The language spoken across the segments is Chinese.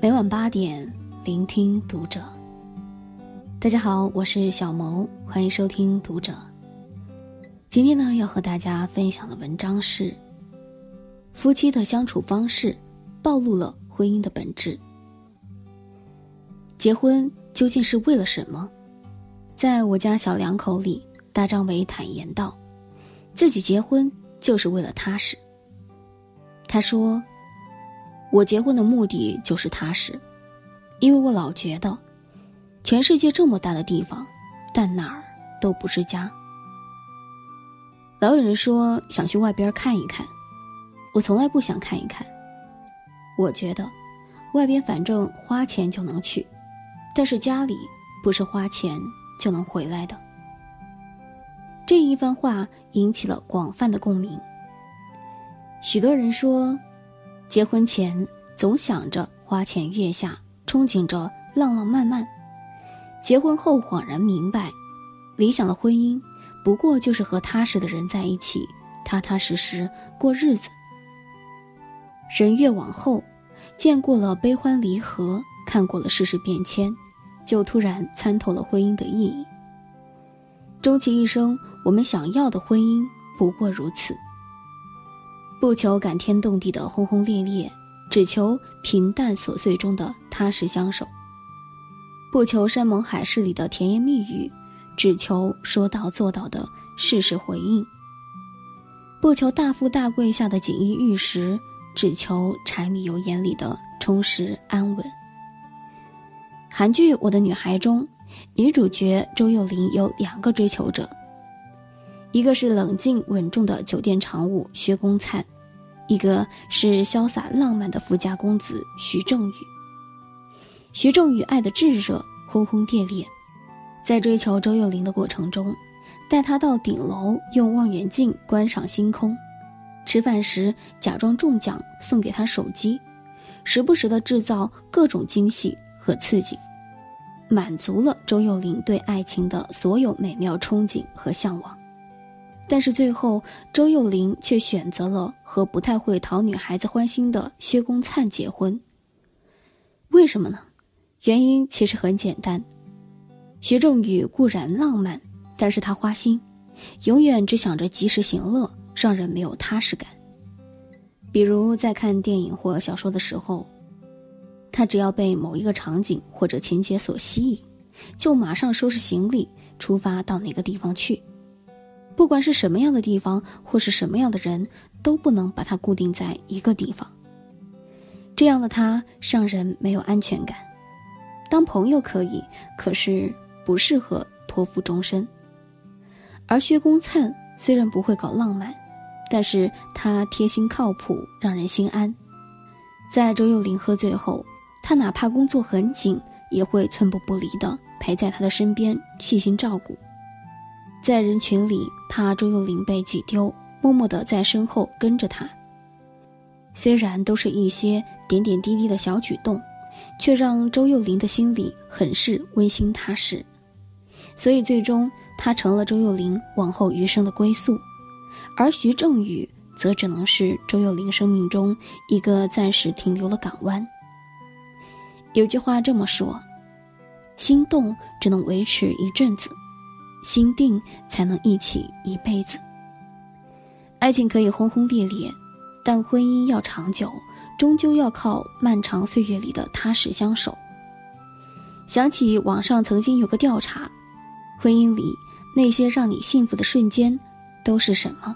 每晚八点，聆听读者。大家好，我是小萌，欢迎收听读者。今天呢，要和大家分享的文章是：夫妻的相处方式暴露了婚姻的本质。结婚究竟是为了什么？在我家小两口里，大张伟坦言道：“自己结婚就是为了踏实。”他说：“我结婚的目的就是踏实，因为我老觉得，全世界这么大的地方，但哪儿都不是家。老有人说想去外边看一看，我从来不想看一看。我觉得，外边反正花钱就能去，但是家里不是花钱就能回来的。”这一番话引起了广泛的共鸣。许多人说，结婚前总想着花前月下，憧憬着浪浪漫漫；结婚后恍然明白，理想的婚姻不过就是和踏实的人在一起，踏踏实实过日子。人越往后，见过了悲欢离合，看过了世事变迁，就突然参透了婚姻的意义。终其一生，我们想要的婚姻不过如此。不求感天动地的轰轰烈烈，只求平淡琐碎中的踏实相守；不求山盟海誓里的甜言蜜语，只求说到做到的事事回应；不求大富大贵下的锦衣玉食，只求柴米油盐里的充实安稳。韩剧《我的女孩》中，女主角周幼琳有两个追求者，一个是冷静稳重的酒店常务薛公灿。一个是潇洒浪漫的富家公子徐正宇。徐正宇爱的炙热，轰轰烈烈，在追求周幼玲的过程中，带她到顶楼用望远镜观赏星空，吃饭时假装中奖送给她手机，时不时的制造各种惊喜和刺激，满足了周幼玲对爱情的所有美妙憧憬和向往。但是最后，周幼玲却选择了和不太会讨女孩子欢心的薛公灿结婚。为什么呢？原因其实很简单，薛正宇固然浪漫，但是他花心，永远只想着及时行乐，让人没有踏实感。比如在看电影或小说的时候，他只要被某一个场景或者情节所吸引，就马上收拾行李出发到哪个地方去。不管是什么样的地方，或是什么样的人，都不能把他固定在一个地方。这样的他让人没有安全感。当朋友可以，可是不适合托付终身。而薛公灿虽然不会搞浪漫，但是他贴心靠谱，让人心安。在周幼林喝醉后，他哪怕工作很紧，也会寸步不离的陪在他的身边，细心照顾。在人群里，怕周幼玲被挤丢，默默的在身后跟着他。虽然都是一些点点滴滴的小举动，却让周幼林的心里很是温馨踏实。所以最终，他成了周幼林往后余生的归宿，而徐正宇则只能是周幼林生命中一个暂时停留的港湾。有句话这么说：“心动只能维持一阵子。”心定才能一起一辈子。爱情可以轰轰烈烈，但婚姻要长久，终究要靠漫长岁月里的踏实相守。想起网上曾经有个调查，婚姻里那些让你幸福的瞬间都是什么？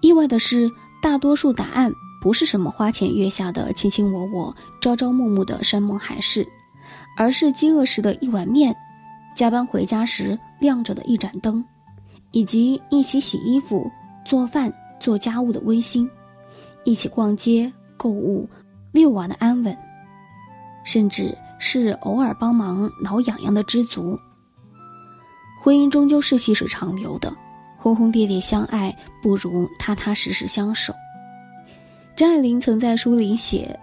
意外的是，大多数答案不是什么花前月下的卿卿我我、朝朝暮暮的山盟海誓，而是饥饿时的一碗面。加班回家时亮着的一盏灯，以及一起洗衣服、做饭、做家务的温馨，一起逛街、购物、遛娃的安稳，甚至是偶尔帮忙挠痒痒的知足。婚姻终究是细水长流的，轰轰烈烈相爱不如踏踏实实相守。张爱玲曾在书里写：“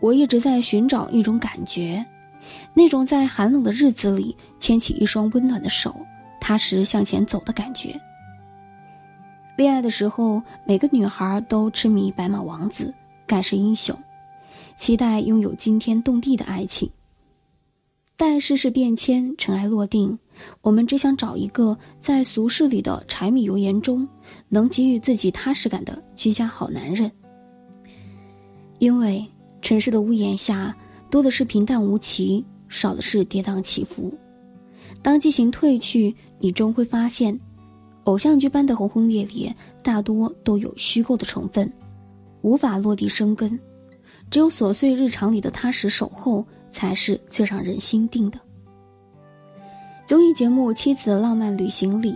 我一直在寻找一种感觉。”那种在寒冷的日子里牵起一双温暖的手，踏实向前走的感觉。恋爱的时候，每个女孩都痴迷白马王子，盖世英雄，期待拥有惊天动地的爱情。待世事变迁，尘埃落定，我们只想找一个在俗世里的柴米油盐中能给予自己踏实感的居家好男人。因为城市的屋檐下多的是平淡无奇，少的是跌宕起伏。当激情褪去，你终会发现，偶像剧般的轰轰烈烈大多都有虚构的成分，无法落地生根。只有琐碎日常里的踏实守候。才是最让人心定的。综艺节目《妻子的浪漫旅行》里，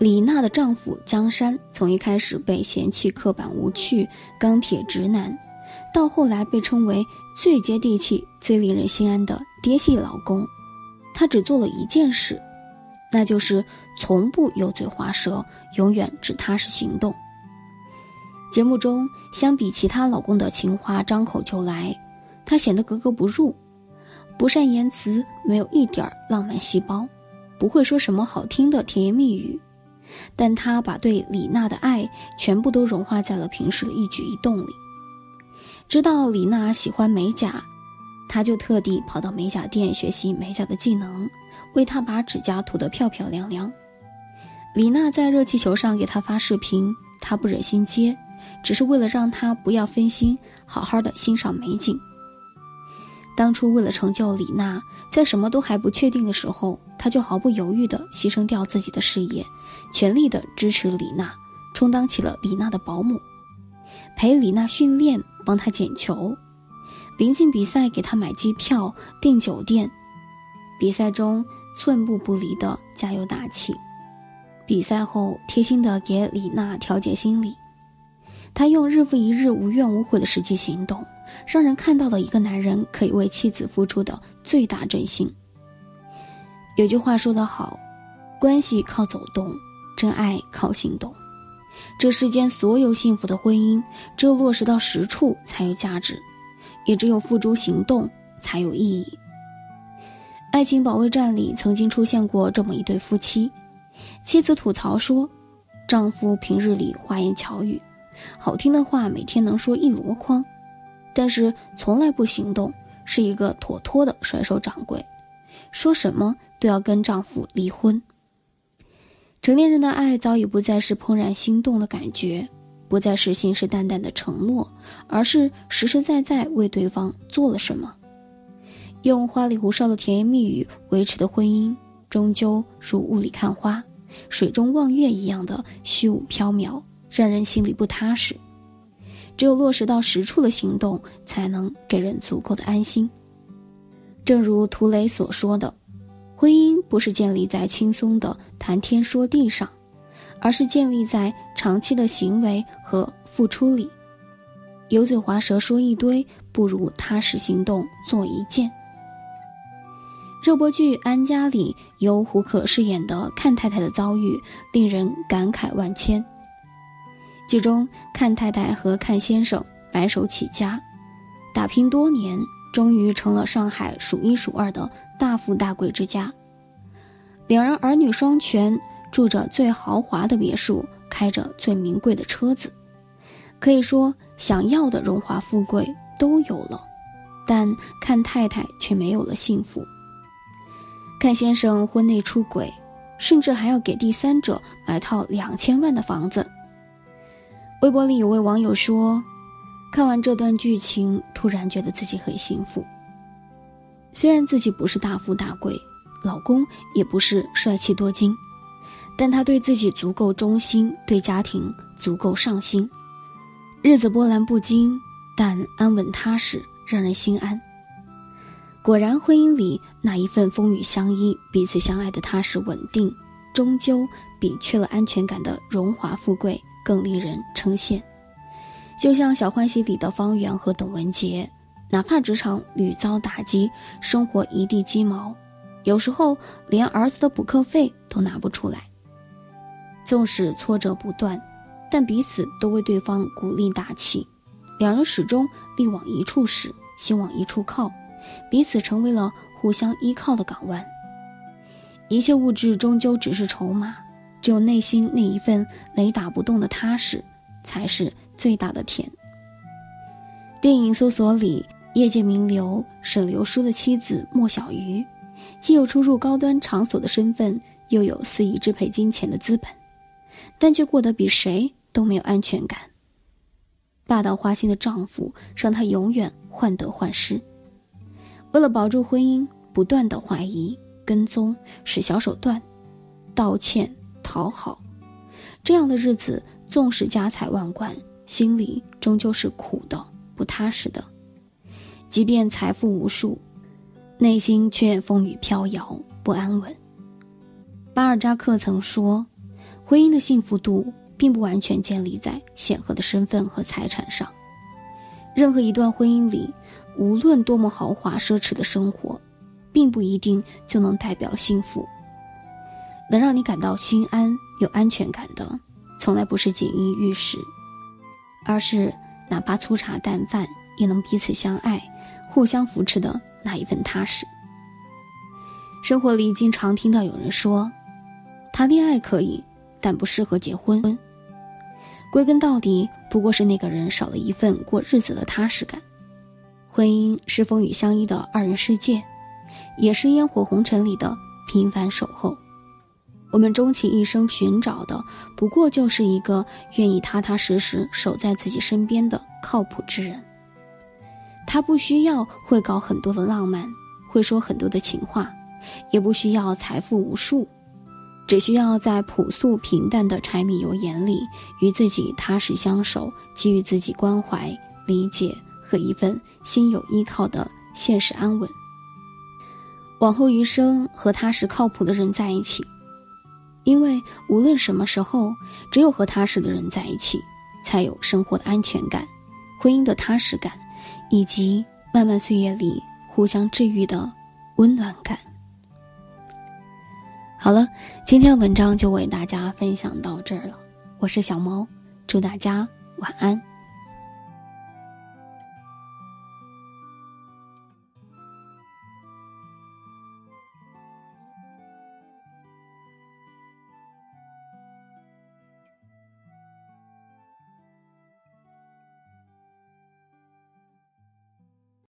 李娜的丈夫江山从一开始被嫌弃刻板无趣、钢铁直男，到后来被称为最接地气、最令人心安的爹系老公，他只做了一件事，那就是从不油嘴滑舌，永远只踏实行动。节目中，相比其他老公的情话张口就来，他显得格格不入。不善言辞，没有一点浪漫细胞，不会说什么好听的甜言蜜语，但他把对李娜的爱全部都融化在了平时的一举一动里。知道李娜喜欢美甲，他就特地跑到美甲店学习美甲的技能，为她把指甲涂得漂漂亮亮。李娜在热气球上给他发视频，他不忍心接，只是为了让他不要分心，好好的欣赏美景。当初为了成就李娜，在什么都还不确定的时候，他就毫不犹豫地牺牲掉自己的事业，全力地支持李娜，充当起了李娜的保姆，陪李娜训练，帮她捡球，临近比赛给她买机票、订酒店，比赛中寸步不离的加油打气，比赛后贴心的给李娜调节心理，他用日复一日无怨无悔的实际行动。让人看到了一个男人可以为妻子付出的最大真心。有句话说得好，关系靠走动，真爱靠行动。这世间所有幸福的婚姻，只有落实到实处才有价值，也只有付诸行动才有意义。《爱情保卫战》里曾经出现过这么一对夫妻，妻子吐槽说，丈夫平日里花言巧语，好听的话每天能说一箩筐。但是从来不行动，是一个妥妥的甩手掌柜，说什么都要跟丈夫离婚。成年人的爱早已不再是怦然心动的感觉，不再是信誓旦旦的承诺，而是实实在在为对方做了什么。用花里胡哨的甜言蜜语维持的婚姻，终究如雾里看花、水中望月一样的虚无缥缈，让人心里不踏实。只有落实到实处的行动，才能给人足够的安心。正如涂磊所说的，婚姻不是建立在轻松的谈天说地上，而是建立在长期的行为和付出里。油嘴滑舌说一堆，不如踏实行动做一件。热播剧《安家》里，由胡可饰演的阚太太的遭遇，令人感慨万千。剧中，阚太太和阚先生白手起家，打拼多年，终于成了上海数一数二的大富大贵之家。两人儿女双全，住着最豪华的别墅，开着最名贵的车子，可以说想要的荣华富贵都有了，但看太太却没有了幸福。看先生婚内出轨，甚至还要给第三者买套两千万的房子。微博里有位网友说：“看完这段剧情，突然觉得自己很幸福。虽然自己不是大富大贵，老公也不是帅气多金，但他对自己足够忠心，对家庭足够上心，日子波澜不惊，但安稳踏实，让人心安。果然，婚姻里那一份风雨相依、彼此相爱的踏实稳定，终究比缺了安全感的荣华富贵。”更令人称羡，就像《小欢喜》里的方圆和董文杰，哪怕职场屡遭打击，生活一地鸡毛，有时候连儿子的补课费都拿不出来。纵使挫折不断，但彼此都为对方鼓励打气，两人始终力往一处使，心往一处靠，彼此成为了互相依靠的港湾。一切物质终究只是筹码。只有内心那一份雷打不动的踏实，才是最大的甜。电影搜索里，业界名流沈流书的妻子莫小鱼，既有出入高端场所的身份，又有肆意支配金钱的资本，但却过得比谁都没有安全感。霸道花心的丈夫让她永远患得患失，为了保住婚姻，不断的怀疑、跟踪、使小手段、道歉、讨好，这样的日子，纵使家财万贯，心里终究是苦的。不踏实的，即便财富无数，内心却风雨飘摇，不安稳。巴尔扎克曾说：“婚姻的幸福度并不完全建立在显赫的身份和财产上。任何一段婚姻里，无论多么豪华奢侈的生活，并不一定就能代表幸福。能让你感到心安、有安全感的，从来不是锦衣玉食，而是……”哪怕粗茶淡饭，也能彼此相爱、互相扶持的那一份踏实。生活里经常听到有人说，谈恋爱可以，但不适合结婚。归根到底，不过是那个人少了一份过日子的踏实感。婚姻是风雨相依的二人世界，也是烟火红尘里的平凡守候。我们终其一生寻找的，不过就是一个愿意踏踏实实守在自己身边的靠谱之人。他不需要会搞很多的浪漫，会说很多的情话，也不需要财富无数，只需要在朴素平淡的柴米油盐里，与自己踏实相守，给予自己关怀、理解和一份心有依靠的现实安稳。往后余生，和踏实靠谱的人在一起。因为无论什么时候，只有和踏实的人在一起，才有生活的安全感、婚姻的踏实感，以及漫漫岁月里互相治愈的温暖感。好了，今天的文章就为大家分享到这儿了。我是小猫，祝大家晚安。